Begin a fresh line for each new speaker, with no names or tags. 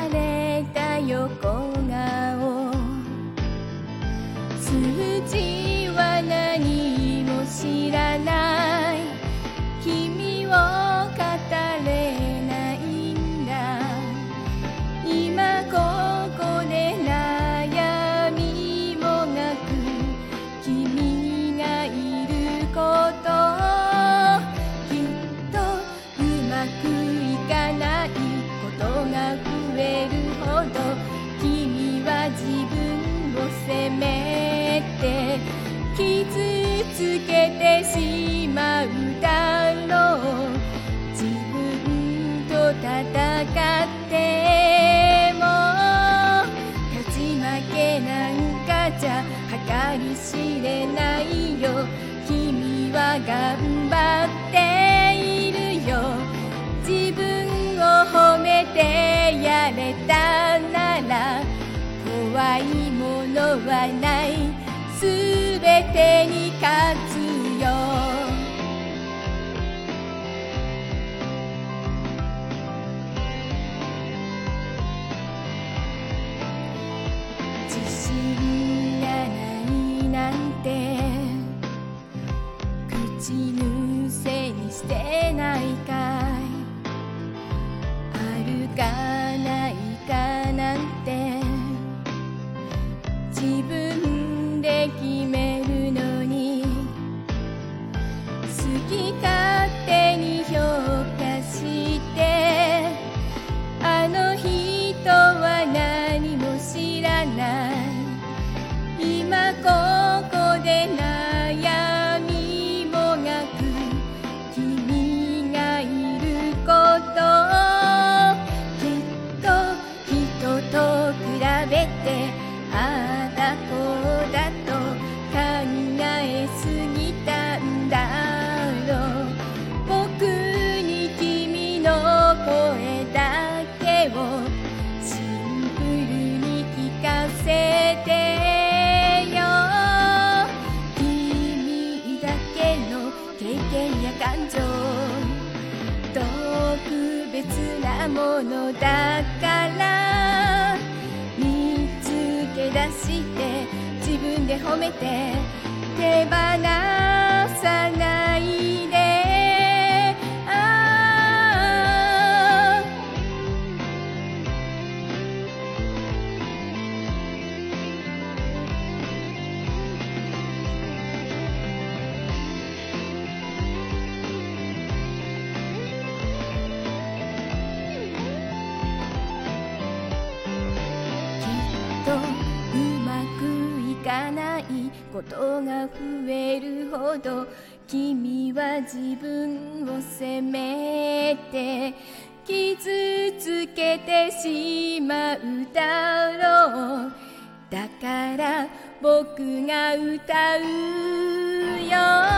つれた横顔。数字は何も知らないど君は自分を責めて傷つけてしまうだろう。自分と戦っても勝ち負けなんかじゃ計り知れないよ。君は頑張のはない。すべてに勝つよ。自信がないなんて。口ぬせにしてないかい。あるか自分で決めるのに好き勝手に評価してあの人は何も知らない。今ここで悩みもがく君がいることをきっと人と比べてああだこうだと考えすぎたんだろう。僕に君の声だけをシンプルに聞かせてよ。君だけの経験や感情。特別なものだから。出して自分で褒めて手放ことが増えるほど君は自分を責めて傷つけてしまうだろう。だから僕が歌うよ。